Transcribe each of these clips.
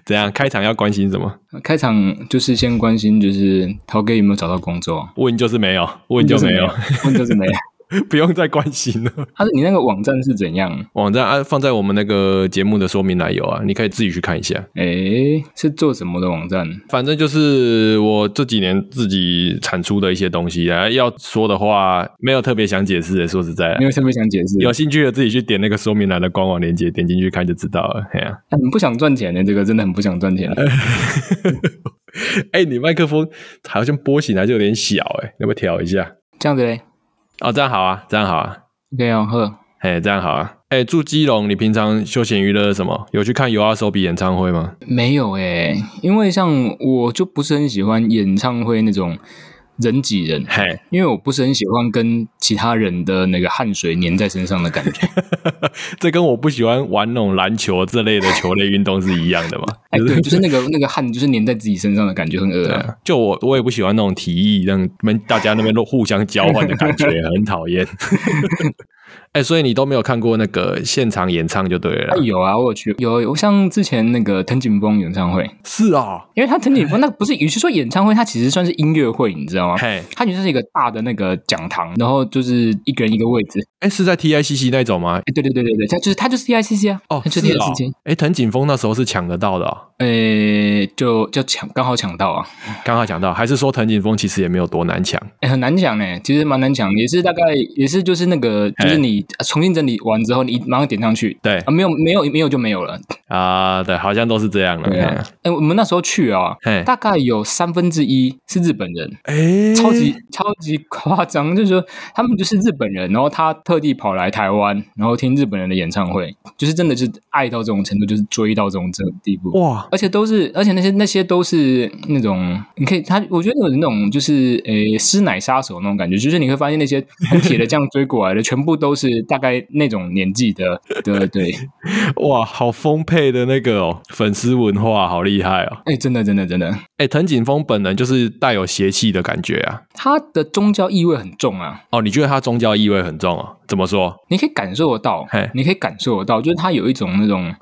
怎样？开场要关心什么？开场就是先关心，就是陶哥有没有找到工作？问就是没有，问就没有，问就是没有。不用再关心了。他说：“你那个网站是怎样？网站啊，放在我们那个节目的说明栏有啊，你可以自己去看一下。诶，是做什么的网站？反正就是我这几年自己产出的一些东西啊。要说的话，没有特别想解释的。说实在，没有特别想解释。有兴趣的自己去点那个说明栏的官网链接，点进去看就知道了。嘿啊，很不想赚钱的，这个真的很不想赚钱。哎，你麦克风好像波形还是有点小，哎，要不要调一下？这样子嘞。”哦，这样好啊，这样好啊，OK 啊，呵，哎，这样好啊，哎，住基隆，你平常休闲娱乐什么？有去看 YOASOBI 演唱会吗？没有哎，因为像我就不是很喜欢演唱会那种。人挤人，嘿，因为我不是很喜欢跟其他人的那个汗水粘在身上的感觉。这跟我不喜欢玩那种篮球这类的球类运动是一样的嘛？哎，对，就是那个那个汗，就是粘在自己身上的感觉很恶啊。就我我也不喜欢那种体液让们大家那边都互相交换的感觉，很讨厌。哎、欸，所以你都没有看过那个现场演唱就对了。有啊，我有去，有有像之前那个藤井峰演唱会。是啊，因为他藤井峰那个不是，与其说演唱会，它其实算是音乐会，你知道吗？嘿，它就是一个大的那个讲堂，然后就是一个人一个位置。哎、欸，是在 TICC 那种吗？哎、欸，对对对对对，他就是他就是 TICC 啊。哦，是啊。哎、欸，藤井峰那时候是抢得到的、哦。哎、欸，就就抢，刚好抢到啊，刚好抢到。还是说藤井风其实也没有多难抢？哎、欸，很难抢呢，其实蛮难抢，也是大概也是就是那个就是你重新整理。完之后，你马上点上去，对啊，没有没有没有就没有了啊，对，好像都是这样的。哎、欸，我们那时候去啊，大概有三分之一是日本人，哎、欸，超级超级夸张，就是说他们就是日本人，然后他特地跑来台湾，然后听日本人的演唱会，就是真的是爱到这种程度，就是追到这种这种地步哇！而且都是，而且那些那些都是那种，你可以他，我觉得有那种就是诶，师奶杀手那种感觉，就是你会发现那些很铁的这样追过来的，全部都是大概那。种年纪的，对 对，哇，好丰沛的那个哦，粉丝文化好厉害哦！哎，真的，真的，真的，哎，藤井峰本人就是带有邪气的感觉啊，他的宗教意味很重啊。哦，你觉得他宗教意味很重啊？怎么说？你可以感受得到，嘿，你可以感受得到，就是他有一种那种，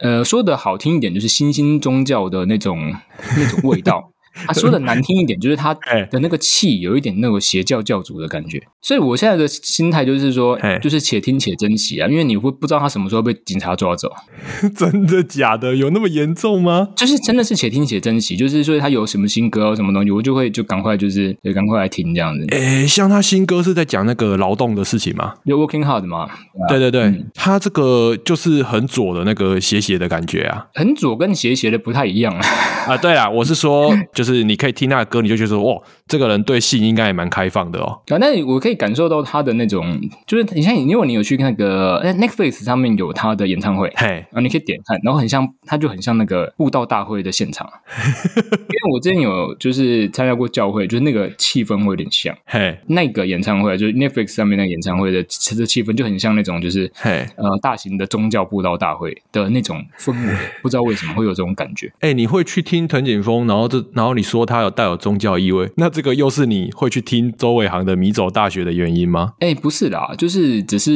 呃，说的好听一点，就是新兴宗教的那种那种味道。他、啊、说的难听一点，就是他 的那个气有一点那种邪教教主的感觉，所以我现在的心态就是说，就是且听且珍惜啊，因为你会不知道他什么时候被警察抓走。真的假的？有那么严重吗？就是真的是且听且珍惜，就是说他有什么新歌什么东西，我就会就赶快就是也赶快来听这样子。诶，像他新歌是在讲那个劳动的事情吗？有 working hard 吗？对对对，嗯、他这个就是很左的那个斜斜的感觉啊，很左跟斜斜的不太一样啊。啊，对啊，我是说。就是你可以听那个歌，你就觉得说，哇，这个人对性应该也蛮开放的哦。啊，那我可以感受到他的那种，就是你像，因为你有去那个 Netflix 上面有他的演唱会，嘿，啊，你可以点看，然后很像，他就很像那个布道大会的现场。因为我之前有就是参加过教会，就是那个气氛会有点像，嘿，那个演唱会就是 Netflix 上面那个演唱会的其实气氛就很像那种，就是嘿，呃，大型的宗教布道大会的那种氛围，不知道为什么会有这种感觉。哎、欸，你会去听藤井风，然后这然后。你说他有带有宗教意味，那这个又是你会去听周伟航的《迷走大学》的原因吗？哎、欸，不是啦，就是只是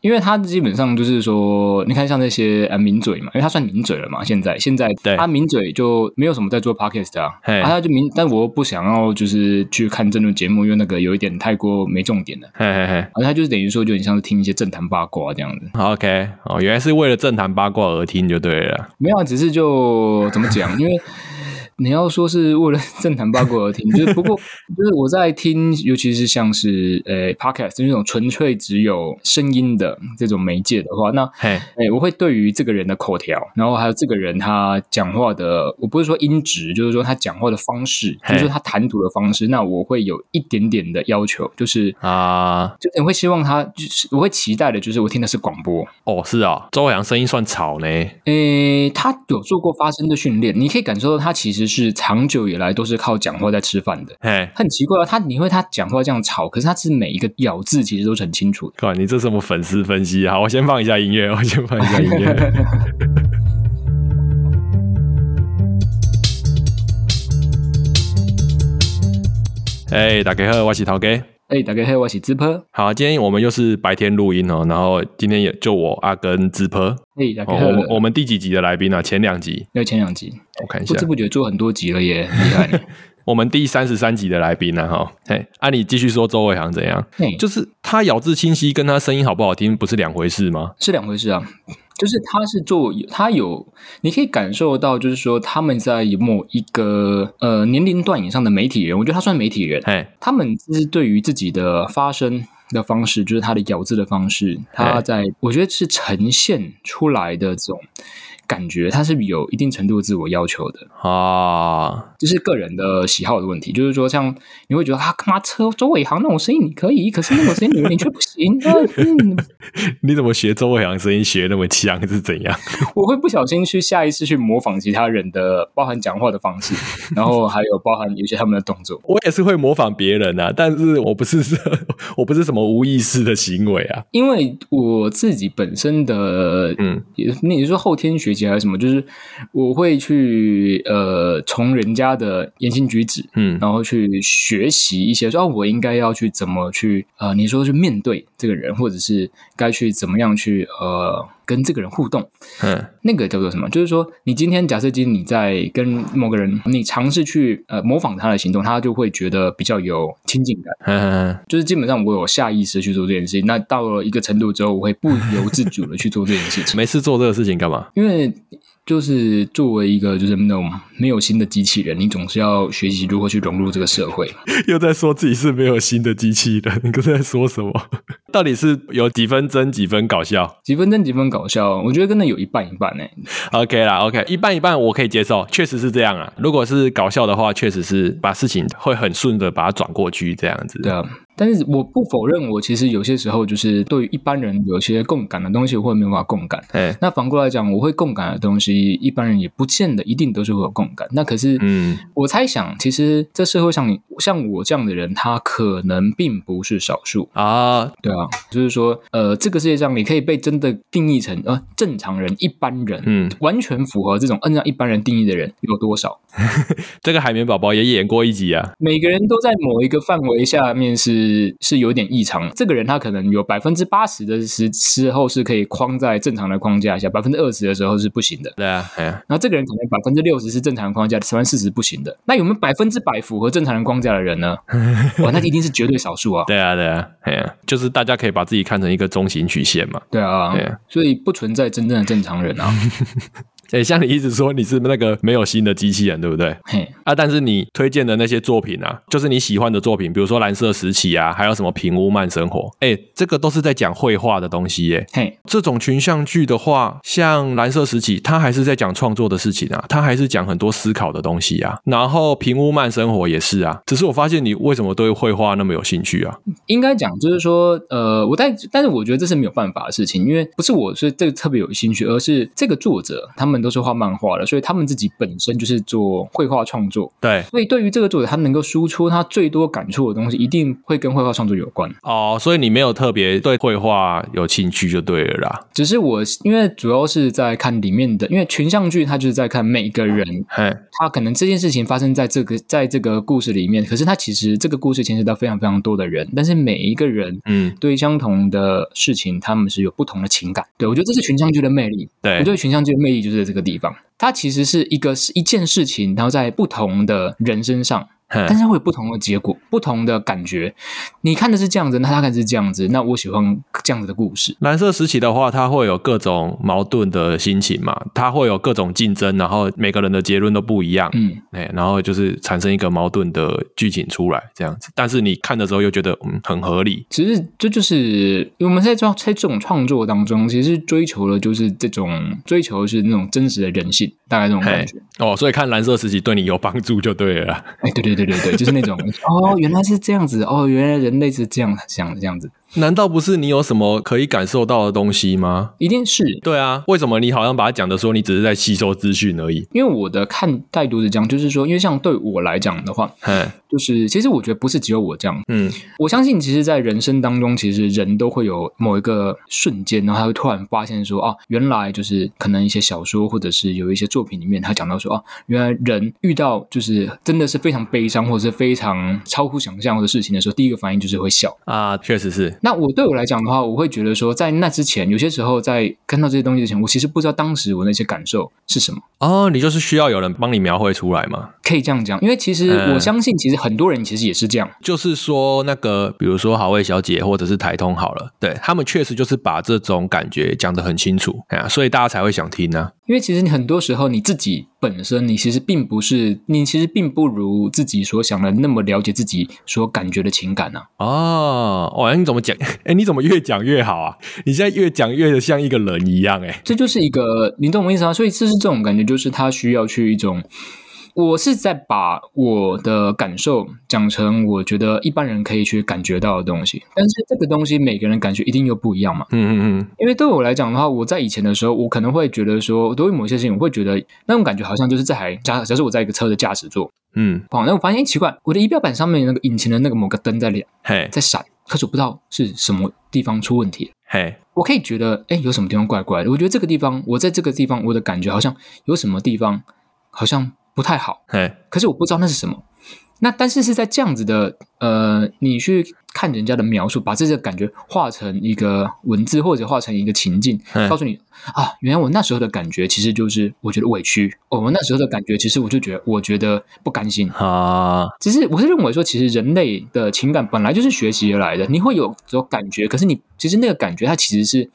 因为他基本上就是说，你看像那些呃名嘴嘛，因为他算名嘴了嘛，现在现在对他名嘴就没有什么在做 podcast 啊，啊他就名，但我不想要就是去看这种节目，因为那个有一点太过没重点了，嘿嘿嘿，而他就是等于说就很像是听一些政坛八卦这样子。OK，哦，原来是为了政坛八卦而听就对了，没有，只是就怎么讲，因为。你要说是为了政坛八卦而听，就是不过就是我在听，尤其是像是呃 podcast 这种纯粹只有声音的这种媒介的话，那哎欸，我会对于这个人的口条，然后还有这个人他讲话的，我不是说音质，就是说他讲话的方式就是说他谈吐的方式，那我会有一点点的要求，就是啊，uh. 就是我会希望他，就是我会期待的，就是我听的是广播。哦，是啊，周伟航声音算吵呢。诶、欸，他有做过发声的训练，你可以感受到他其实。是长久以来都是靠讲话在吃饭的，哎，很奇怪啊，他你会他讲话这样吵，可是他是每一个咬字其实都是很清楚的。哇，你这什么粉丝分析啊？我先放一下音乐，我先放一下音乐。哎，大家好，我是陶哥。哎，大家好，我是芝坡。好，今天我们又是白天录音哦，然后今天也就我阿根芝坡。哎，大家好。我们我们第几集的来宾呢、啊？前两集。要前两集，我看一下。不知不觉做很多集了耶，厉害。我们第三十三集的来宾呢？哈，嘿，啊，你继续说周伟航怎样？嘿，就是他咬字清晰，跟他声音好不好听，不是两回事吗？是两回事啊。就是他是做他有，你可以感受到，就是说他们在某一个呃年龄段以上的媒体人，我觉得他算媒体人，嘿他们是对于自己的发声的方式，就是他的咬字的方式，他在我觉得是呈现出来的这种。感觉他是有一定程度自我要求的啊，就是个人的喜好的问题。就是说，像你会觉得啊，干嘛车周伟航那种声音你可以，可是那种声音你你却不行。嗯、你怎么学周伟航声音学那么强是怎样？我会不小心去下意识去模仿其他人的，包含讲话的方式，然后还有包含有些他们的动作。我也是会模仿别人啊，但是我不是我不是什么无意识的行为啊，因为我自己本身的嗯，那你说后天学习。还是什么？就是我会去呃，从人家的言行举止，嗯，然后去学习一些，说、啊、我应该要去怎么去呃，你说去面对这个人，或者是该去怎么样去呃，跟这个人互动，嗯，那个叫做什么？就是说，你今天假设今天你在跟某个人，你尝试去呃模仿他的行动，他就会觉得比较有亲近感，嗯嗯，就是基本上我有下意识去做这件事情，那到了一个程度之后，我会不由自主的去做这件事情。没事做这个事情干嘛？因为。就是作为一个就是那种没有心的机器人，你总是要学习如何去融入这个社会。又在说自己是没有心的机器人，你刚才在说什么？到底是有几分真几分搞笑？几分真几分搞笑？我觉得真的有一半一半呢。OK 啦，OK，一半一半我可以接受，确实是这样啊。如果是搞笑的话，确实是把事情会很顺的把它转过去这样子。对啊。但是我不否认，我其实有些时候就是对于一般人有些共感的东西，我会没办法共感。哎，那反过来讲，我会共感的东西，一般人也不见得一定都是会有共感。那可是，嗯，我猜想，其实这社会上像我这样的人，他可能并不是少数啊。对啊，就是说，呃，这个世界上你可以被真的定义成呃正常人、一般人，嗯，完全符合这种按照一般人定义的人有多少？这个海绵宝宝也演过一集啊。每个人都在某一个范围下面是。是是有点异常，这个人他可能有百分之八十的时时候是可以框在正常的框架下，百分之二十的时候是不行的。对啊，对啊。然后这个人可能百分之六十是正常的框架，百分之四十不行的。那有没有百分之百符合正常的框架的人呢？哇，那一定是绝对少数啊。对啊，对啊，对啊，就是大家可以把自己看成一个中型曲线嘛。对啊，对啊，所以不存在真正的正常人啊。诶，像你一直说你是那个没有心的机器人，对不对？嘿啊，但是你推荐的那些作品啊，就是你喜欢的作品，比如说《蓝色时期》啊，还有什么《平屋慢生活》。诶，这个都是在讲绘画的东西耶。嘿，这种群像剧的话，像《蓝色时期》，它还是在讲创作的事情啊，它还是讲很多思考的东西啊。然后《平屋慢生活》也是啊，只是我发现你为什么对绘画那么有兴趣啊？应该讲就是说，呃，我但但是我觉得这是没有办法的事情，因为不是我是这个特别有兴趣，而是这个作者他们都是画漫画的。所以他们自己本身就是做绘画创作，对。所以对于这个作者，他能够输出他最多感触的东西，一定会跟绘画创作有关。哦，所以你没有特别对绘画有兴趣就对了啦。只是我因为主要是在看里面的，因为群像剧，它就是在看每个人，嘿他可能这件事情发生在这个在这个故事里面，可是他其实这个故事牵涉到非常非常多的人，但是每一个人，嗯，对相同的事情，他们是有不同的情感。对，我觉得这是群像剧的魅力。对，我觉得群像剧的魅力就是这个地方。它其实是一个是一件事情，然后在不同的人身上。但是会有不同的结果，不同的感觉。你看的是这样子，那他看的是这样子。那我喜欢这样子的故事。蓝色时期的话，它会有各种矛盾的心情嘛，它会有各种竞争，然后每个人的结论都不一样。嗯，哎，然后就是产生一个矛盾的剧情出来，这样子。但是你看的时候又觉得嗯很合理。其实这就是我们在创在这种创作当中，其实追求的就是这种追求的是那种真实的人性，大概这种感觉。哦，所以看蓝色时期对你有帮助就对了。哎，对对对。对对对，就是那种 哦，原来是这样子哦，原来人类是这样想的这样子。难道不是你有什么可以感受到的东西吗？一定是。对啊，为什么你好像把它讲的说你只是在吸收资讯而已？因为我的看态度是这样，就是说，因为像对我来讲的话，嗯，就是其实我觉得不是只有我这样，嗯，我相信其实，在人生当中，其实人都会有某一个瞬间，然后他会突然发现说，哦，原来就是可能一些小说或者是有一些作品里面，他讲到说，哦，原来人遇到就是真的是非常悲伤或者是非常超乎想象的事情的时候，第一个反应就是会笑啊，确实是。那我对我来讲的话，我会觉得说，在那之前，有些时候在看到这些东西之前，我其实不知道当时我那些感受是什么。哦，你就是需要有人帮你描绘出来吗？可以这样讲，因为其实我相信，其实很多人其实也是这样。就是说，那个比如说好味小姐或者是台通好了，对，他们确实就是把这种感觉讲得很清楚，啊，所以大家才会想听呢，啊。因为其实你很多时候你自己本身，你其实并不是，你其实并不如自己所想的那么了解自己所感觉的情感呢，啊。哦，哦，你怎么讲？哎，你怎么越讲越好啊？你现在越讲越像一个人一样，哎，这就是一个，你懂我意思吗？所以这是这种感觉，就是他需要去一种。我是在把我的感受讲成我觉得一般人可以去感觉到的东西，但是这个东西每个人感觉一定又不一样嘛。嗯嗯嗯。因为对我来讲的话，我在以前的时候，我可能会觉得说，对于某些事情，我会觉得那种感觉好像就是这台假，假设我在一个车的驾驶座，嗯，好，那我发现奇怪，我的仪表板上面那个引擎的那个某个灯在亮，嘿，在闪，可是我不知道是什么地方出问题，嘿，我可以觉得，哎，有什么地方怪怪的？我觉得这个地方，我在这个地方，我的感觉好像有什么地方好像。不太好，嘿，可是我不知道那是什么。那但是是在这样子的，呃，你去看人家的描述，把这个感觉画成一个文字，或者画成一个情境，告诉你啊，原来我那时候的感觉其实就是我觉得委屈。哦，我那时候的感觉其实我就觉得我觉得不甘心啊。只是我是认为说，其实人类的情感本来就是学习而来的，你会有这种感觉，可是你其实那个感觉它其实是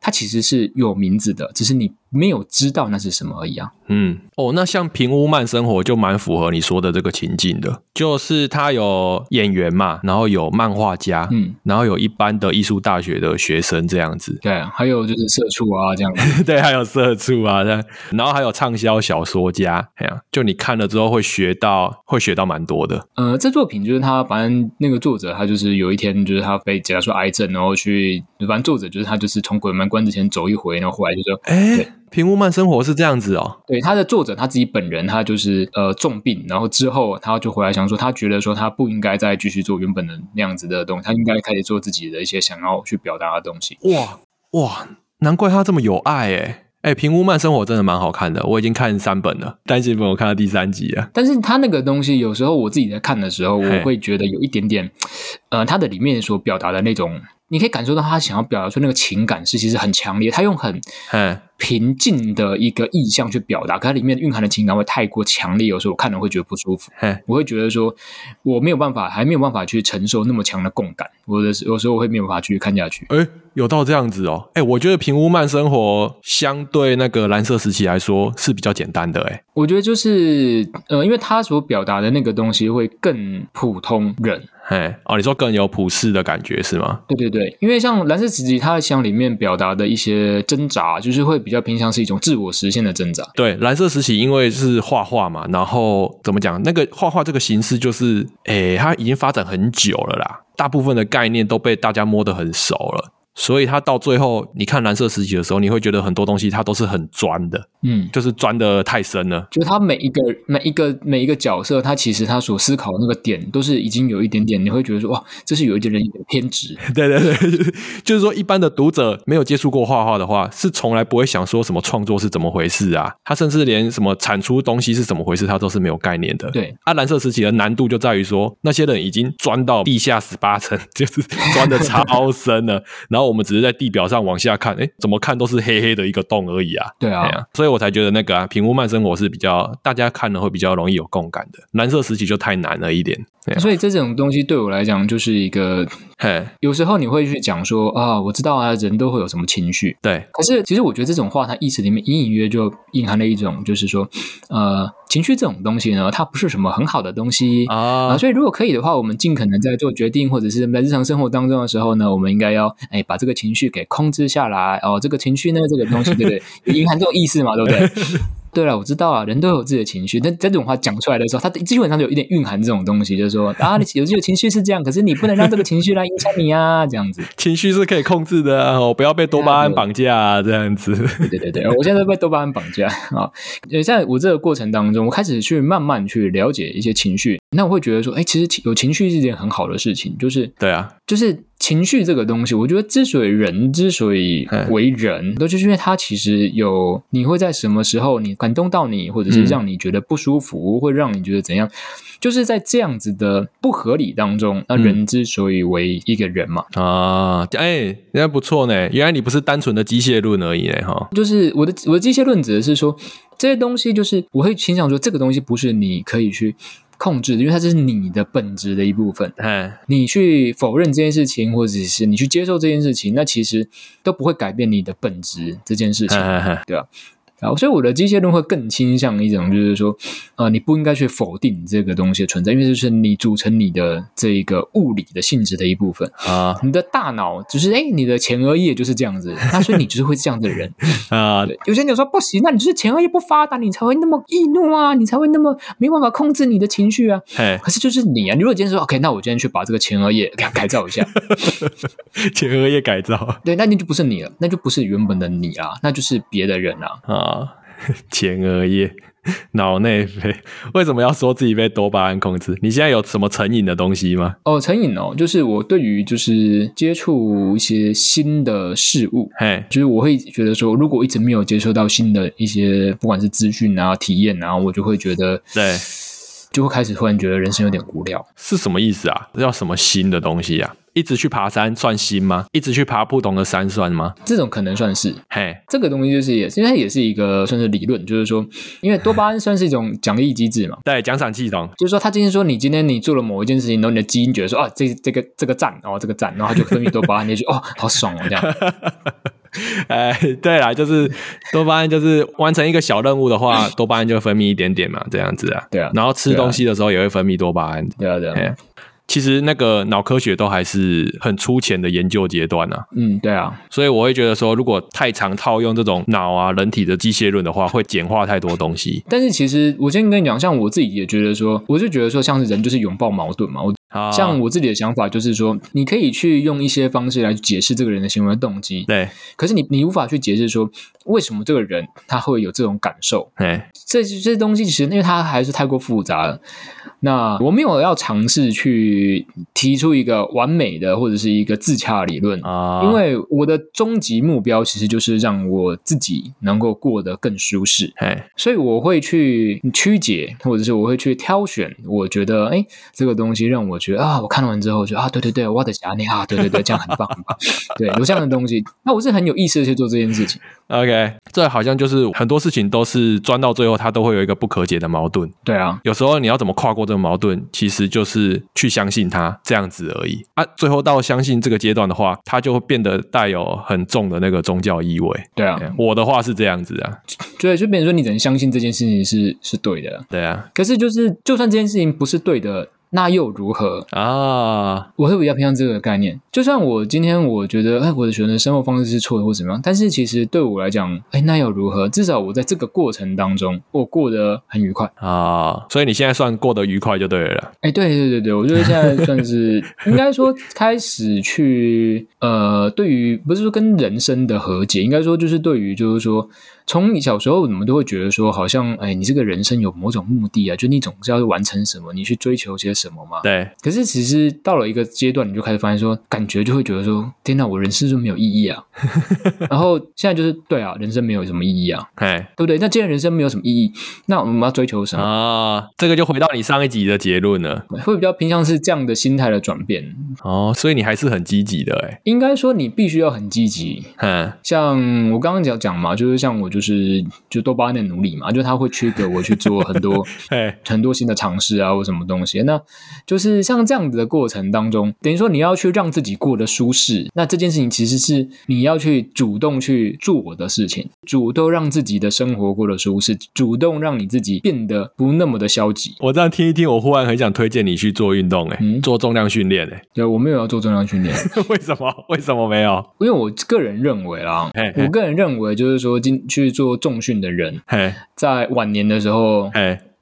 它其实是有名字的，只是你。没有知道那是什么而已啊。嗯，哦，那像平屋慢生活就蛮符合你说的这个情境的，就是他有演员嘛，然后有漫画家，嗯，然后有一般的艺术大学的学生这样子。对，还有就是社畜啊这样子。对，还有社畜啊这样，然后还有畅销小说家，这样就你看了之后会学到，会学到蛮多的。呃，这作品就是他，反正那个作者他就是有一天就是他被检查出癌症，然后去，反正作者就是他就是从鬼门关之前走一回，然后后来就说，哎。平屋慢生活是这样子哦，对，他的作者他自己本人，他就是呃重病，然后之后他就回来想说，他觉得说他不应该再继续做原本的那样子的东西，他应该开始做自己的一些想要去表达的东西。哇哇，难怪他这么有爱诶诶，平屋慢生活真的蛮好看的，我已经看三本了，单行本我看到第三集了。但是他那个东西有时候我自己在看的时候，我会觉得有一点点，呃，他的里面所表达的那种，你可以感受到他想要表达出那个情感是其实很强烈，他用很嗯。平静的一个意象去表达，可它里面蕴含的情感会太过强烈，有时候我看了会觉得不舒服。我会觉得说我没有办法，还没有办法去承受那么强的共感，我的有时候我会没有办法去看下去。诶，有到这样子哦。诶，我觉得平屋慢生活相对那个蓝色时期来说是比较简单的。诶，我觉得就是呃，因为他所表达的那个东西会更普通人。嘿，哦，你说更有普世的感觉是吗？对对对，因为像蓝色时期，它像里面表达的一些挣扎，就是会比较偏向是一种自我实现的挣扎。对，蓝色时期因为是画画嘛，然后怎么讲？那个画画这个形式就是，诶，它已经发展很久了啦，大部分的概念都被大家摸得很熟了。所以他到最后，你看蓝色时期的时候，你会觉得很多东西它都是很钻的，嗯，就是钻的太深了。就是他每一个每一个每一个角色，他其实他所思考的那个点，都是已经有一点点，你会觉得说，哇，这是有一点点偏执。对对对，就是说，一般的读者没有接触过画画的话，是从来不会想说什么创作是怎么回事啊。他甚至连什么产出东西是怎么回事，他都是没有概念的。对，啊，蓝色时期的难度就在于说，那些人已经钻到地下十八层，就是钻的超深了，然后。我们只是在地表上往下看，哎，怎么看都是黑黑的一个洞而已啊。对啊，啊，所以我才觉得那个啊，平屋慢生活是比较大家看了会比较容易有共感的。蓝色时期就太难了一点。啊、所以这种东西对我来讲就是一个，嘿，有时候你会去讲说啊，我知道啊，人都会有什么情绪，对。可是其实我觉得这种话，它意思里面隐隐约约就隐含了一种，就是说，呃，情绪这种东西呢，它不是什么很好的东西啊、呃。所以如果可以的话，我们尽可能在做决定或者是在日常生活当中的时候呢，我们应该要哎把这个情绪给控制下来哦。这个情绪呢，这个东西对不对？隐含这种意思嘛，对不对？对了，我知道啊，人都有自己的情绪。但这种话讲出来的时候，他基本上就有一点蕴含这种东西，就是说 啊，你有这个情绪是这样，可是你不能让这个情绪来影响你啊，这样子。情绪是可以控制的哦，不要被多巴胺绑架啊，这样子。对对对，我现在被多巴胺绑架啊。也在我这个过程当中，我开始去慢慢去了解一些情绪，那我会觉得说，哎，其实有情绪是一件很好的事情，就是对啊，就是。情绪这个东西，我觉得之所以人之所以为人，都就是因为他其实有你会在什么时候你感动到你，或者是让你觉得不舒服，会让你觉得怎样，就是在这样子的不合理当中，那人之所以为一个人嘛。啊，哎，那不错呢。原来你不是单纯的机械论而已呢，哈。就是我的我的机械论指的是说，这些东西就是我会倾向说，这个东西不是你可以去。控制，因为它这是你的本质的一部分。嗯，你去否认这件事情，或者是你去接受这件事情，那其实都不会改变你的本质这件事情，对吧？啊，所以我的机械论会更倾向一种，就是说，呃，你不应该去否定这个东西的存在，因为这是你组成你的这个物理的性质的一部分啊。你的大脑就是，哎，你的前额叶就是这样子，那所以你就是会这样的人 啊。有些人就说不行，那你就是前额叶不发达，你才会那么易怒啊，你才会那么没办法控制你的情绪啊。嘿可是就是你啊，你如果今天说 OK，那我今天去把这个前额叶给它改造一下，前额叶改造，对，那你就不是你了，那就不是原本的你啊，那就是别的人啊啊。前额叶、脑内啡，为什么要说自己被多巴胺控制？你现在有什么成瘾的东西吗？哦，成瘾哦，就是我对于就是接触一些新的事物，嘿，就是我会觉得说，如果一直没有接受到新的一些，不管是资讯啊、体验啊，我就会觉得，对，就会开始突然觉得人生有点无聊。是什么意思啊？要什么新的东西啊？一直去爬山算新吗？一直去爬不同的山算吗？这种可能算是。嘿，这个东西就是也，因为它也是一个算是理论，就是说，因为多巴胺算是一种奖励机制嘛。对，奖赏系统，就是说，他今天说你今天你做了某一件事情，然后你的基因觉得说啊，这这个这个赞哦，这个赞，然后他就分泌多巴胺，你就哦，好爽哦，这样。哎，对啦，就是多巴胺，就是完成一个小任务的话，多巴胺就会分泌一点点嘛，这样子啊。对啊。然后吃东西的时候也会分泌多巴胺。对啊，对啊。其实那个脑科学都还是很粗浅的研究阶段呢、啊。嗯，对啊，所以我会觉得说，如果太常套用这种脑啊、人体的机械论的话，会简化太多东西。但是其实我先跟你讲，像我自己也觉得说，我就觉得说，像是人就是拥抱矛盾嘛。我像我自己的想法就是说，你可以去用一些方式来解释这个人的行为动机。对，可是你你无法去解释说，为什么这个人他会有这种感受。对，这这些东西其实因为它还是太过复杂了。那我没有要尝试去提出一个完美的或者是一个自洽理论啊，因为我的终极目标其实就是让我自己能够过得更舒适，哎，所以我会去曲解，或者是我会去挑选，我觉得哎，这个东西让我觉得啊，我看完之后觉得啊，对对对，我的想你啊，对对对，这样很棒很棒，对，有这样的东西，那我是很有意识的去做这件事情。OK，这好像就是很多事情都是钻到最后，它都会有一个不可解的矛盾。对啊，有时候你要怎么跨过这个矛盾，其实就是去相信他这样子而已啊。最后到相信这个阶段的话，它就会变得带有很重的那个宗教意味。对啊，我的话是这样子啊，对，就变成说你只能相信这件事情是是对的。对啊，可是就是就算这件事情不是对的。那又如何啊？我会比较偏向这个概念。就算我今天我觉得，哎，我的学生生活方式是错的，或怎么样，但是其实对我来讲，哎，那又如何？至少我在这个过程当中，我过得很愉快啊。所以你现在算过得愉快就对了。哎，对对对对，我觉得现在算是 应该说开始去呃，对于不是说跟人生的和解，应该说就是对于就是说。从你小时候，你们都会觉得说，好像哎，你这个人生有某种目的啊，就你总是要完成什么，你去追求些什么嘛。对。可是其实到了一个阶段，你就开始发现说，感觉就会觉得说，天哪，我人生就没有意义啊。然后现在就是对啊，人生没有什么意义啊，哎，对不对？那既然人生没有什么意义，那我们要追求什么啊？这个就回到你上一集的结论了，会比较偏向是这样的心态的转变。哦，所以你还是很积极的哎。应该说你必须要很积极。嗯，像我刚刚讲讲嘛，就是像我就是就是就多巴胺的奴隶嘛，就他会驱使我去做很多 很多新的尝试啊，或什么东西。那就是像这样子的过程当中，等于说你要去让自己过得舒适。那这件事情其实是你要去主动去做的事情，主动让自己的生活过得舒适，主动让你自己变得不那么的消极。我这样听一听，我忽然很想推荐你去做运动，哎，做重量训练，哎，对，我没有要做重量训练，为什么？为什么没有？因为我个人认为啦，嘿嘿我个人认为就是说，今去。去做重训的人，在晚年的时候，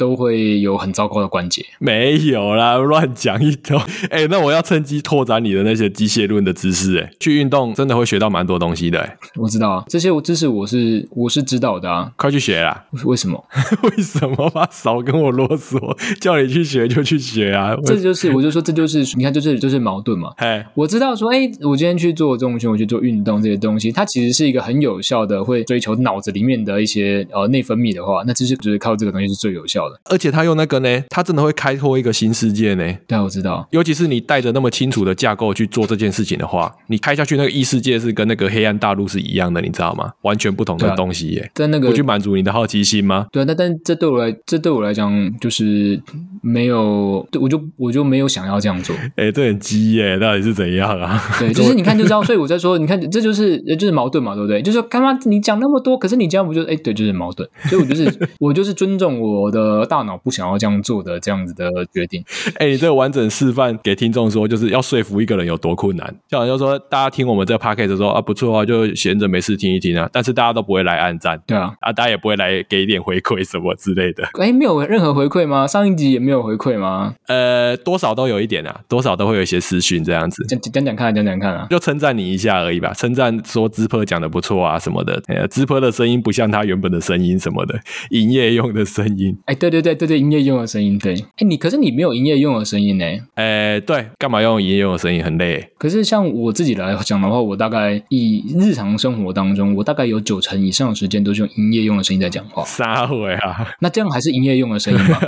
都会有很糟糕的关节，没有啦，乱讲一通。哎、欸，那我要趁机拓展你的那些机械论的知识。哎，去运动真的会学到蛮多东西的。哎，我知道啊，这些知识我是我是知道的啊。快去学啦！为什么？为什么吧？少跟我啰嗦，叫你去学就去学啊！这就是，我就说这就是，你看，就是就是矛盾嘛。哎，我知道说，哎、欸，我今天去做重训，我去做运动这些东西，它其实是一个很有效的，会追求脑子里面的一些呃内分泌的话，那其实就是靠这个东西是最有效的。而且他用那个呢，他真的会开拓一个新世界呢。对，我知道。尤其是你带着那么清楚的架构去做这件事情的话，你开下去那个异世界是跟那个黑暗大陆是一样的，你知道吗？完全不同的东西耶。在那个不去满足你的好奇心吗？对，那但这对我来，这对我来讲就是没有，对，我就我就没有想要这样做。哎、欸，这很鸡耶，到底是怎样啊？对，就是你看就知道。所以我在说，你看这就是就是矛盾嘛，对不对？就是说干嘛你讲那么多，可是你这样不就哎、欸，对，就是矛盾。所以我就是 我就是尊重我的大脑不想要这样做的这样子的决定。哎、欸，你这个完整示范给听众说，就是要说服一个人有多困难。就好像说，大家听我们这个 podcast 说啊，不错啊，就闲着没事听一听啊。但是大家都不会来按赞，对啊，啊，大家也不会来给一点回馈什么之类的。哎、欸，没有任何回馈吗？上一集也没有回馈吗？呃，多少都有一点啊，多少都会有一些私讯这样子。讲讲讲看，讲讲看啊，就称赞你一下而已吧。称赞说资坡讲的不错啊什么的。呃，资坡的声音不像他原本的声音什么的，营业用的声音。哎、欸，对对对对对，营业用的声音。对，哎、你可是你没有营业用的声音呢？哎、对，干嘛用营业用的声音？很累。可是像我自己来讲的话，我大概以日常生活当中，我大概有九成以上的时间都是用营业用的声音在讲话。撒回啊？那这样还是营业用的声音吗？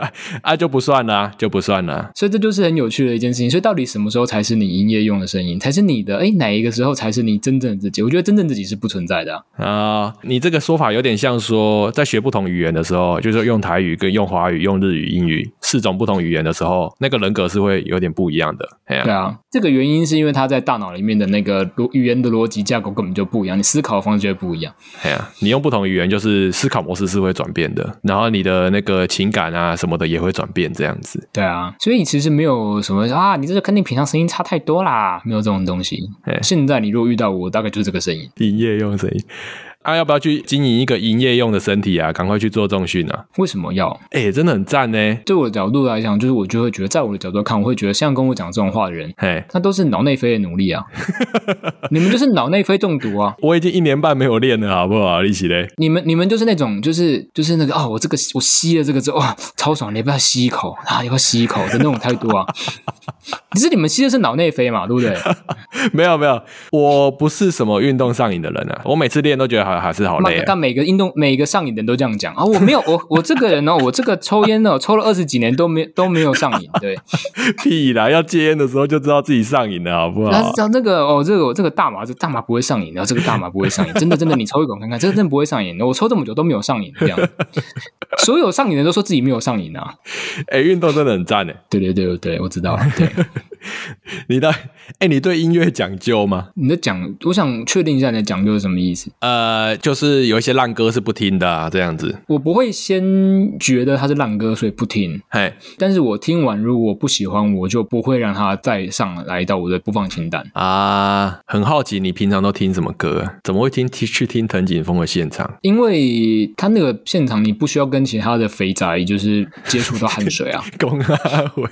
啊，就不算了，就不算了。所以这就是很有趣的一件事情。所以到底什么时候才是你营业用的声音？才是你的？哎，哪一个时候才是你真正的自己？我觉得真正自己是不存在的啊。啊，你这个说法有点像说，在学不同语言的时候，就是用台语跟用华语、用日语、英语四种不同语言的时候，那个人格是会有点不一样的。对啊，对啊，这个原因是因为他在大脑里面的那个逻语言的逻辑架构根本就不一样，你思考的方式就会不一样。对啊，你用不同语言，就是思考模式是会转变的，然后你的那个情感啊什么的也会转变，这样子。对啊，所以其实没有什么啊，你这个跟你平常声音差太多啦，没有这种东西。现在你如果遇到我，大概就是这个声音，营业用声音。啊，要不要去经营一个营业用的身体啊？赶快去做重训啊！为什么要？哎、欸，真的很赞呢。对我的角度来讲，就是我就会觉得，在我的角度看，我会觉得像跟我讲这种话的人，嘿，他都是脑内啡的奴隶啊！你们就是脑内啡中毒啊！我已经一年半没有练了，好不好？一起嘞！你们你们就是那种，就是就是那个啊、哦，我这个我吸了这个之后，哇，超爽！你要不要吸一口啊？你要不要吸一口的那种态度啊！可是你们吸的是脑内啡嘛，对不对？没有没有，我不是什么运动上瘾的人啊！我每次练都觉得好还是好累、啊。但每个运动每个上瘾的人都这样讲啊！我没有，我我这个人呢、哦，我这个抽烟呢，抽了二十几年都没都没有上瘾。对，屁啦！要戒烟的时候就知道自己上瘾了，好不好？但是讲这个哦，这个这个大麻，这、大麻不会上瘾，然后这个大麻不会上瘾，真的真的，你抽一口看看，这个真的不会上瘾。我抽这么久都没有上瘾，这样，所有上瘾的人都说自己没有上瘾啊！哎、欸，运动真的很赞诶！对对对对，我知道了。对。你的哎、欸，你对音乐讲究吗？你的讲，我想确定一下你的讲究是什么意思？呃，就是有一些烂歌是不听的啊，这样子。我不会先觉得它是烂歌，所以不听。嘿，但是我听完如果不喜欢，我就不会让它再上来到我的播放清单啊。很好奇，你平常都听什么歌？怎么会听去听藤井风的现场？因为他那个现场，你不需要跟其他的肥宅就是接触到汗水啊。公阿伟，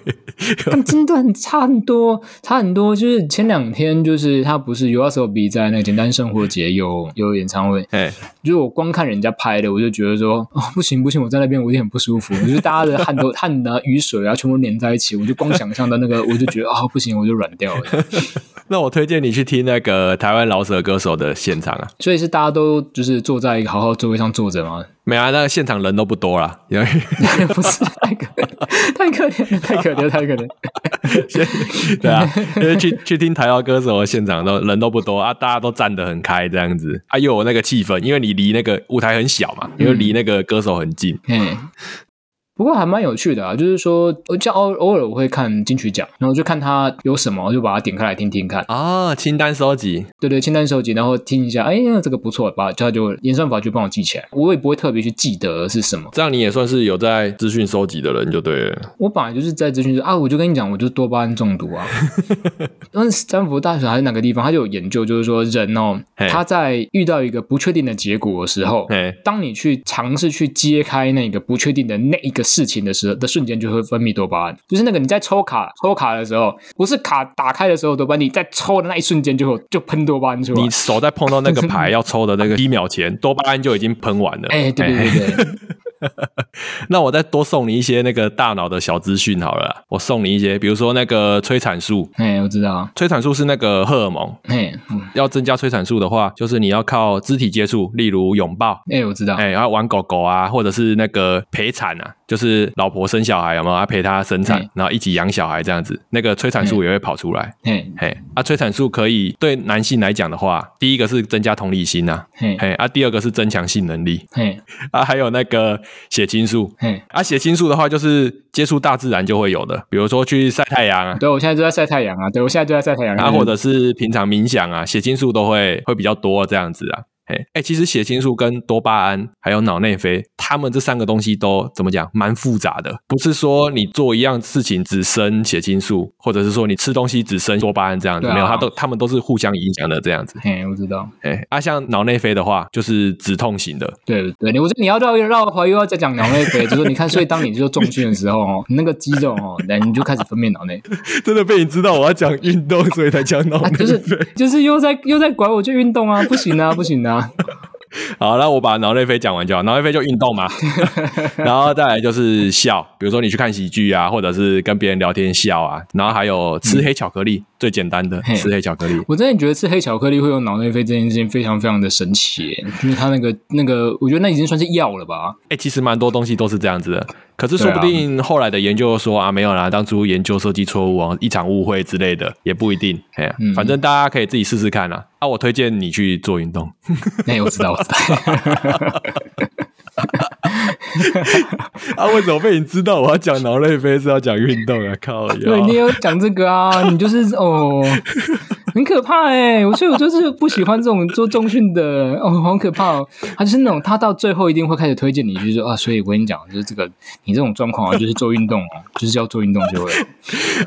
但真的很差。多差很多，就是前两天，就是他不是 YOASOBI 在那个简单生活节有有演唱会，哎，就是我光看人家拍的，我就觉得说，哦，不行不行，我在那边我有点不舒服，就是大家的汗都汗啊雨水啊全部粘在一起，我就光想象到那个，我就觉得啊、哦、不行，我就软掉了。那我推荐你去听那个台湾老舍歌手的现场啊，所以是大家都就是坐在一个好好座位上坐着吗？没啊，那个现场人都不多啦，因为 不是太可太可怜了，太可怜，太可怜。对啊，因为去去听台湾歌手的现场都人都不多啊，大家都站得很开这样子啊，又有那个气氛，因为你离那个舞台很小嘛，因为离那个歌手很近。嗯不过还蛮有趣的啊，就是说，就偶偶尔我会看金曲奖，然后就看他有什么，我就把它点开来听听看啊，清单收集，对对，清单收集，然后听一下，哎，那这个不错，把他就演算法就帮我记起来，我也不会特别去记得是什么。这样你也算是有在资讯收集的人就对了。我本来就是在资讯说啊，我就跟你讲，我就是多巴胺中毒啊。因为斯坦福大学还是哪个地方，他就有研究，就是说人哦，他在遇到一个不确定的结果的时候，当你去尝试去揭开那个不确定的那一个事情的时候的瞬间，就会分泌多巴胺。就是那个你在抽卡抽卡的时候，不是卡打开的时候多巴胺，你在抽的那一瞬间就就喷多巴胺出来。你手在碰到那个牌要抽的那个一秒前，多巴胺就已经喷完了。哎，对对对对。那我再多送你一些那个大脑的小资讯好了，我送你一些，比如说那个催产素。哎，我知道，催产素是那个荷尔蒙。哎，嗯，要增加催产素的话，就是你要靠肢体接触，例如拥抱。哎，我知道。哎，要玩狗狗啊，或者是那个陪产啊，就是老婆生小孩有没有？要陪她生产，然后一起养小孩这样子，那个催产素也会跑出来。嘿，嘿，啊，催产素可以对男性来讲的话，第一个是增加同理心呐，嘿，啊，第二个是增强性能力，嘿，啊，还有那个。血清素，嘿，啊，血清素的话，就是接触大自然就会有的，比如说去晒太阳啊。对，我现在就在晒太阳啊，对，我现在就在晒太阳。啊，或者是平常冥想啊，血清素都会会比较多这样子啊。哎，其实血清素跟多巴胺还有脑内啡，他们这三个东西都怎么讲，蛮复杂的。不是说你做一样事情只生血清素，或者是说你吃东西只生多巴胺这样子，啊、没有，它都他们都是互相影响的这样子。嘿，我知道。哎，啊，像脑内啡的话，就是止痛型的。对对，我觉得你要绕一绕回又要再讲脑内啡，就是说你看，所以当你就重训的时候哦，你那个肌肉哦，来你就开始分泌脑内。真的被你知道我要讲运动，所以才讲脑内啡。就是就是又在又在拐我去运动啊，不行啊，不行啊。好，那我把脑内啡讲完就好。脑内啡就运动嘛，然后再来就是笑，比如说你去看喜剧啊，或者是跟别人聊天笑啊，然后还有吃黑巧克力，嗯、最简单的吃黑巧克力。我真的觉得吃黑巧克力会有脑内啡这件事情非常非常的神奇，因为它那个那个，我觉得那已经算是药了吧？哎、欸，其实蛮多东西都是这样子的。可是说不定后来的研究说啊，啊，没有啦，当初研究设计错误啊，一场误会之类的，也不一定。哎反正大家可以自己试试看啦。啊，我推荐你去做运动。哎、欸，我知道，我知道。啊，为什么被你知道？我要讲脑内啡是要讲运动啊？靠！对，你有讲这个啊？你就是哦。很可怕哎、欸，所以我就是不喜欢这种做重训的哦，好可怕哦。他就是那种，他到最后一定会开始推荐你，就是说啊，所以我跟你讲，就是这个你这种状况啊，就是做运动啊，就是要做运动就会。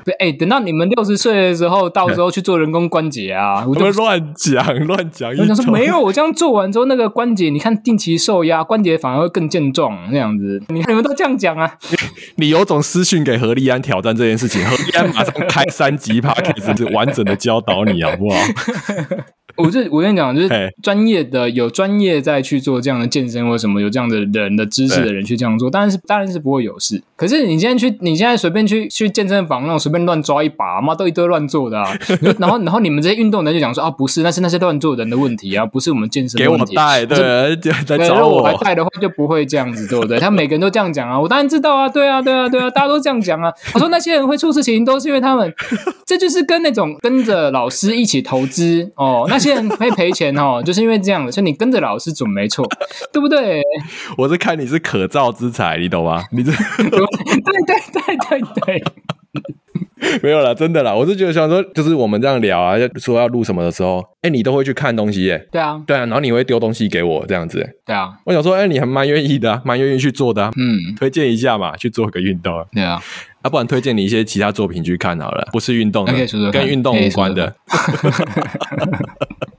对，哎，等到你们六十岁的时候，到时候去做人工关节啊，我就乱讲乱讲。我想说没有，我这样做完之后，那个关节你看定期受压，关节反而会更健壮那样子。你看你们都这样讲啊？你有种私讯给何立安挑战这件事情，何立安马上开三级 podcast 是完整的教导你。好不好？我这我跟你讲，就是专业的有专业在去做这样的健身或什么有这样的人的知识的人去这样做，当然是当然是不会有事。可是你现在去，你现在随便去去健身房那种随便乱抓一把，妈都一堆乱做的啊。然后然后你们这些运动人就讲说啊，不是，那是那些乱做人的问题啊，不是我们健身的问题。给我带，对，来找我。我来带的话就不会这样子，对不对？他每个人都这样讲啊，我当然知道啊，对啊，对啊，对啊，大家都这样讲啊。我说那些人会出事情，都是因为他们，这就是跟那种跟着老师一起投资哦，那些人会赔钱。哦，就是因为这样的，所以你跟着老师准没错，对不对？我是看你是可造之才，你懂吗？你这对对对对对，没有啦，真的啦，我是觉得想说，就是我们这样聊啊，说要录什么的时候，哎、欸，你都会去看东西耶？对啊，对啊，然后你会丢东西给我这样子，对啊，我想说，哎、欸，你还蛮愿意的，蛮愿意去做的，嗯，推荐一下嘛，去做个运动，对啊，要、啊、不然推荐你一些其他作品去看好了，不是运动的，跟运动无关的。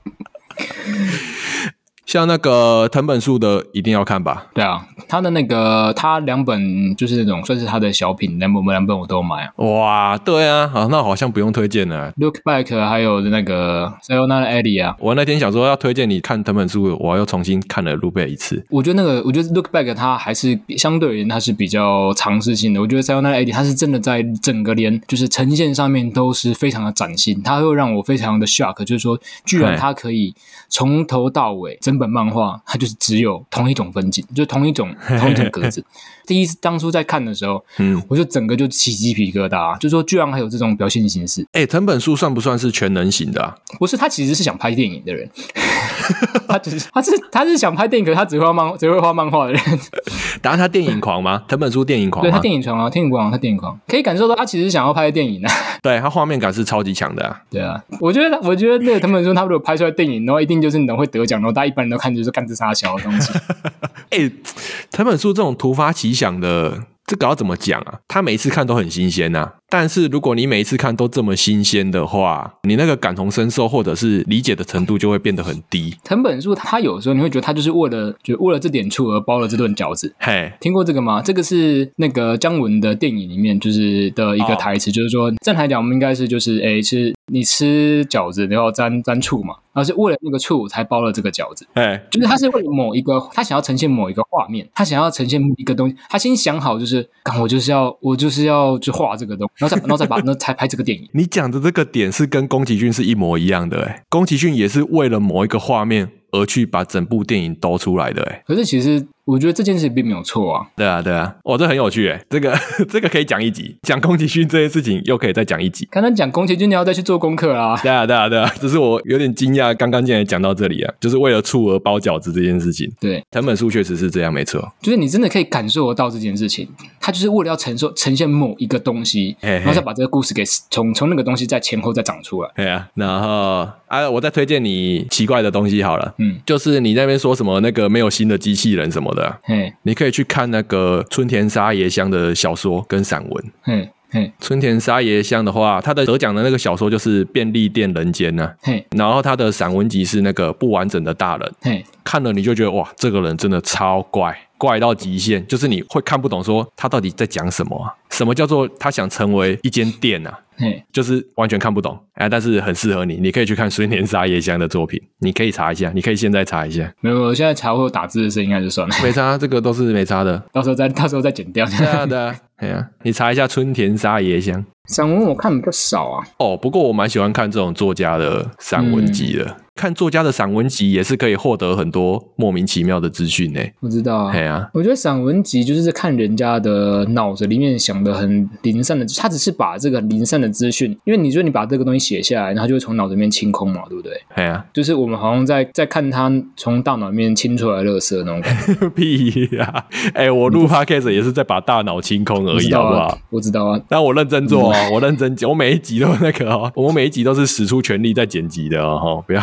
像那个藤本树的一定要看吧？对啊，他的那个他两本就是那种算是他的小品，两本两本我都买啊。哇，对啊，好，那好像不用推荐了。Look Back 还有那个 Sayonara Eddie 啊，我那天想说要推荐你看藤本树，我又重新看了 Look Back 一次。我觉得那个，我觉得 Look Back 它还是相对而言它是比较尝试性的。我觉得 Sayonara Eddie 它是真的在整个连就是呈现上面都是非常的崭新，它会让我非常的 shock，就是说居然它可以从头到尾整。整本漫画它就是只有同一种风景，就同一种同一种格子。第一次当初在看的时候，嗯，我就整个就起鸡皮疙瘩，就说居然还有这种表现形式。哎、欸，藤本树算不算是全能型的啊？不是，他其实是想拍电影的人，他只是他是他是想拍电影，可是他只会画漫只会画漫画的人。当然，他电影狂吗？藤本树电影狂？对，他电影狂啊，电影狂，他电影狂，可以感受到他其实想要拍电影的。对，他画面感是超级强的啊。对啊，我觉得我觉得那个藤本树他如果拍出来电影，然后一定就是能会得奖，然后大家一般人都看就是干这啥小的东西。哎、藤本树这种突发奇想的。这个要怎么讲啊？他每一次看都很新鲜呐，但是如果你每一次看都这么新鲜的话，你那个感同身受或者是理解的程度就会变得很低。藤本树他有时候你会觉得他就是为了就为了这点醋而包了这顿饺子。嘿，听过这个吗？这个是那个姜文的电影里面就是的一个台词，哦、就是说正常来讲我们应该是就是哎是你吃饺子然后沾沾醋嘛。而是为了那个醋才包了这个饺子，哎，就是他是为了某一个，他想要呈现某一个画面，他想要呈现一个东西，他先想好，就是，我就是要，我就是要去画这个东西，然后再，然后再把那才拍这个电影。你讲的这个点是跟宫崎骏是一模一样的，哎，宫崎骏也是为了某一个画面而去把整部电影兜出来的，哎，可是其实。我觉得这件事并没有错啊。对啊，对啊，哦，这很有趣诶，这个 这个可以讲一集，讲宫崎骏这件事情又可以再讲一集。刚刚讲宫崎骏，你要再去做功课啊。对啊，对啊，对啊，只是我有点惊讶，刚刚竟然讲到这里啊，就是为了醋而包饺子这件事情。对，藤本树确实是这样，没错。就是你真的可以感受得到这件事情，他就是为了要承受呈现某一个东西，嘿嘿然后再把这个故事给从从那个东西在前后再长出来。对啊，然后啊，我再推荐你奇怪的东西好了，嗯，就是你那边说什么那个没有新的机器人什么的，嘿，你。可以去看那个春田沙耶香的小说跟散文。嘿，嘿，村田沙耶香的话，他的得奖的那个小说就是《便利店人间》呢。嘿，然后他的散文集是那个不完整的大人。嘿，看了你就觉得哇，这个人真的超怪，怪到极限，就是你会看不懂，说他到底在讲什么啊？什么叫做他想成为一间店啊？嘿，就是完全看不懂，哎，但是很适合你，你可以去看孙田沙耶香的作品，你可以查一下，你可以现在查一下。没有，我现在查会有打字的声音，还是算了。没差，这个都是没差的，到时候再到时候再剪掉。对啊，对啊，哎呀，你查一下春田沙耶香散文，我看比较少啊。哦，不过我蛮喜欢看这种作家的散文集的。嗯看作家的散文集也是可以获得很多莫名其妙的资讯呢。我知道啊，对啊，我觉得散文集就是看人家的脑子里面想的很零散的，他只是把这个零散的资讯，因为你说你把这个东西写下来，然后就会从脑子里面清空嘛，对不对？对啊，就是我们好像在在看他从大脑里面清出来的垃圾那种感觉。屁呀、啊！哎、欸，我录 podcast 也是在把大脑清空而已，好不好？我知道啊，但我认真做哦，我认真，我每一集都那个哦，我每一集都是使出全力在剪辑的哦，不要。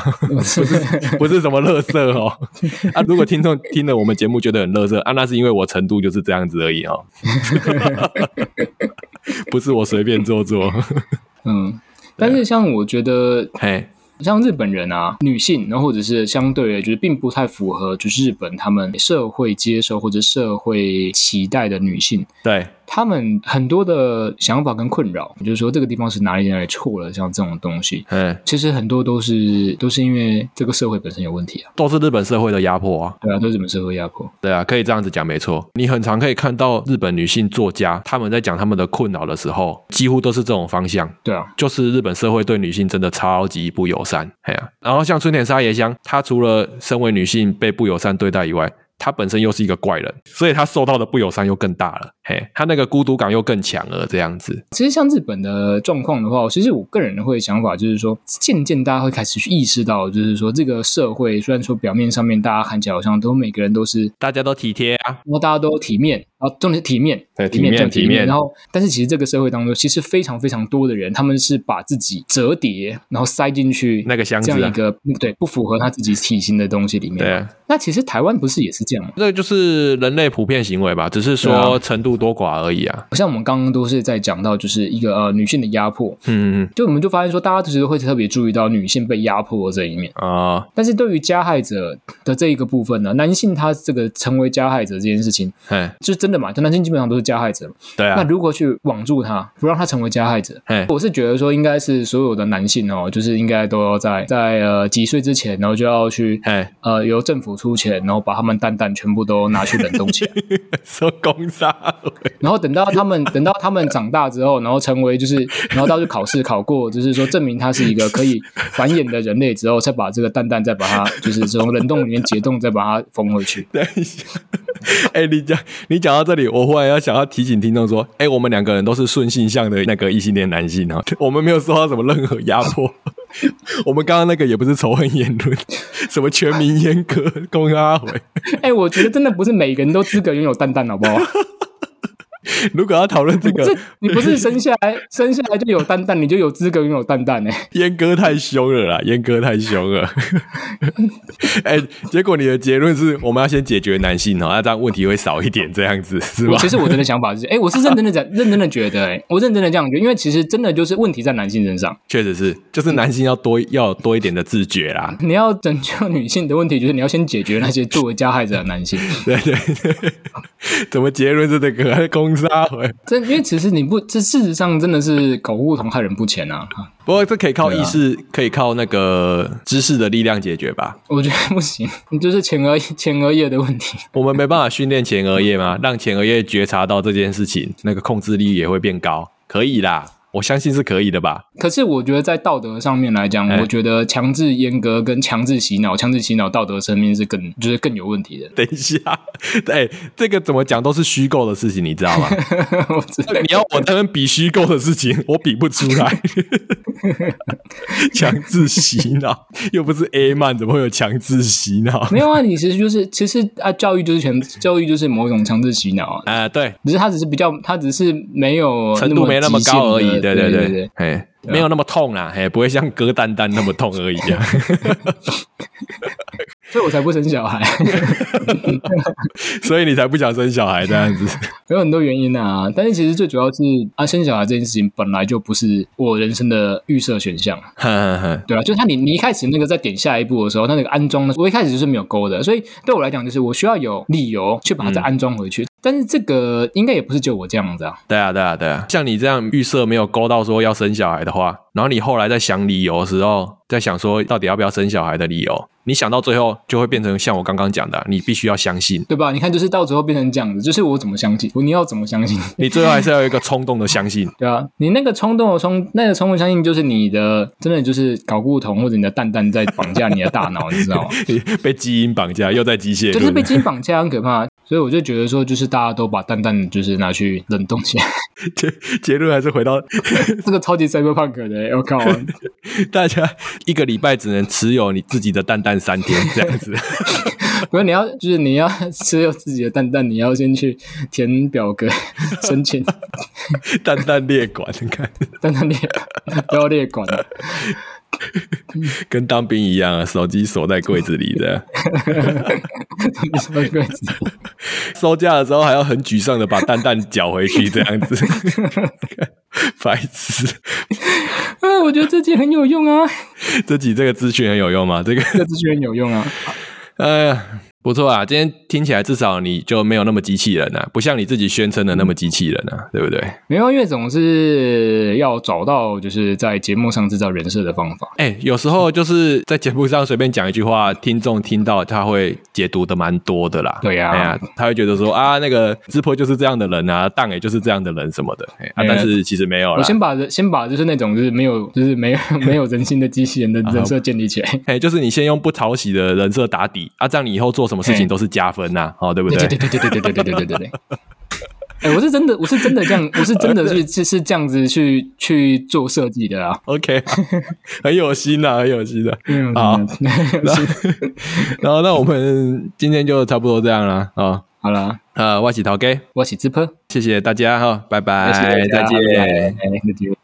不是什么垃圾哦，啊！如果听众听了我们节目觉得很垃圾啊，那是因为我程度就是这样子而已哦，不是我随便做做。嗯，但是像我觉得，嘿。像日本人啊，女性，然后或者是相对的，就是并不太符合，就是日本他们社会接受或者社会期待的女性，对他们很多的想法跟困扰，就是说这个地方是哪里哪里错了，像这种东西，嗯，其实很多都是都是因为这个社会本身有问题啊，都是日本社会的压迫啊，对啊，都是日本社会压迫，对啊，可以这样子讲没错。你很常可以看到日本女性作家他们在讲他们的困扰的时候，几乎都是这种方向，对啊，就是日本社会对女性真的超级不友善。哎呀，然后像春田沙耶香，她除了身为女性被不友善对待以外，她本身又是一个怪人，所以他受到的不友善又更大了。嘿，他那个孤独感又更强了，这样子。其实像日本的状况的话，其实我个人的会想法就是说，渐渐大家会开始去意识到，就是说这个社会虽然说表面上面大家看起来好像都每个人都是大家都体贴啊，然后大家都体面。然后重点是体面，对，体面，体面。然后，但是其实这个社会当中，其实非常非常多的人，他们是把自己折叠，然后塞进去那个箱子，这样一个对不符合他自己体型的东西里面。对，那其实台湾不是也是这样吗？这个就是人类普遍行为吧，只是说程度多寡而已啊。像我们刚刚都是在讲到，就是一个呃女性的压迫，嗯嗯嗯，就我们就发现说，大家其实会特别注意到女性被压迫的这一面啊。但是对于加害者的这一个部分呢，男性他这个成为加害者这件事情，哎，就是真的嘛？就男性基本上。都是加害者，对啊。那如何去网住他，不让他成为加害者？我是觉得说，应该是所有的男性哦，就是应该都要在在呃几岁之前，然后就要去呃由政府出钱，然后把他们蛋蛋全部都拿去冷冻起来，说攻杀。然后等到他们 等到他们长大之后，然后成为就是，然后到时考试考过，就是说证明他是一个可以繁衍的人类之后，再把这个蛋蛋再把它就是从冷冻里面解冻，再把它封回去。等一下，哎，你讲你讲到这里，我忽然要想要提醒听众说，哎，我们两个人都是顺性向的那个异性恋男性啊，我们没有受到什么任何压迫。我们刚刚那个也不是仇恨言论，什么全民阉割，公阿回。哎、欸，我觉得真的不是每个人都资格拥有蛋蛋，好不好？如果要讨论这个，你不是生下来 生下来就有蛋蛋，你就有资格拥有蛋蛋呢？阉割太凶了啦，阉割太凶了。哎、欸，结果你的结论是我们要先解决男性哦，那这样问题会少一点，这样子是吧？其实我真的想法是，哎、欸，我是认真的讲，认真的觉得、欸，哎，我认真的这样觉得，因为其实真的就是问题在男性身上，确实是，就是男性要多要多一点的自觉啦。你要拯救女性的问题，就是你要先解决那些作为加害者的男性。对，对对，怎么结论是这个？公杀回。这因为其实你不，这事实上真的是狗不同害人不浅啊。不过这可以靠意识，啊、可以靠那个知识的力量解决吧？我觉得不行，你就是前额前额叶的问题。我们没办法训练前额叶吗？让前额叶觉察到这件事情，那个控制力也会变高，可以啦。我相信是可以的吧？可是我觉得在道德上面来讲，欸、我觉得强制阉割跟强制洗脑、强制洗脑道德生命是更就是更有问题的。等一下，对、欸、这个怎么讲都是虚构的事情，你知道吗？我知道。你要我在那比虚构的事情，我比不出来。强制洗脑又不是 A 漫，怎么会有强制洗脑？没有啊，你其实就是其实啊，教育就是全教育就是某种强制洗脑啊。呃，对，只是他只是比较，他只是没有程度没那么高而已。对对对对，嘿，没有那么痛啦，嘿，不会像割蛋蛋那么痛而已啊。所以我才不生小孩，所以你才不想生小孩这样子，有很多原因啊。但是其实最主要是啊，生小孩这件事情本来就不是我人生的预设选项。对啊，就是他你你一开始那个在点下一步的时候，他那个安装呢，我一开始就是没有勾的，所以对我来讲，就是我需要有理由去把它再安装回去。嗯但是这个应该也不是就我这样子啊。对啊，对啊，对啊。像你这样预设没有勾到说要生小孩的话，然后你后来在想理由的时候，在想说到底要不要生小孩的理由，你想到最后就会变成像我刚刚讲的，你必须要相信，对吧？你看，就是到最后变成这样子，就是我怎么相信？你要怎么相信？你最后还是要有一个冲动的相信，对啊。你那个冲动的冲，那个冲动相信，就是你的真的就是搞固同或者你的蛋蛋在绑架你的大脑，你知道吗？被基因绑架，又在机械，就是被基因绑架，很可怕。所以我就觉得说，就是大家都把蛋蛋就是拿去冷冻起来，结结论还是回到 这个超级 cyberpunk 的，我靠！大家一个礼拜只能持有你自己的蛋蛋三天这样子。不是你要，就是你要持有自己的蛋蛋，你要先去填表格申请蛋蛋列管，你看蛋蛋列不要列管了。跟当兵一样啊，手机锁在柜子里的。锁在柜子，收假的时候还要很沮丧的把蛋蛋缴回去，这样子。白痴。啊，我觉得这集很有用啊。这集这个资讯很有用吗？这个这个资讯很有用啊。哎呀。不错啊，今天听起来至少你就没有那么机器人啊，不像你自己宣称的那么机器人啊，对不对？没有，因为总是要找到就是在节目上制造人设的方法。哎，有时候就是在节目上随便讲一句话，听众听到他会解读的蛮多的啦。对呀、啊，哎呀，他会觉得说啊，那个直播就是这样的人啊，当也就是这样的人什么的。哎啊，但是其实没有了。我先把先把就是那种就是没有就是没有没有人性的机器人的 人设建立起来。哎，就是你先用不讨喜的人设打底啊，这样你以后做什么事情都是加分呐、啊，哦，对不对？对对对对对对对对对对对对。哎、欸，我是真的，我是真的这样，我是真的是是是这样子去去做设计的啊。OK，很有心啊，很有心的。嗯，好。然后，那我们今天就差不多这样了啊。好了，呃，我是陶哥，我是智婆，谢谢大家哈，拜拜，谢谢再见。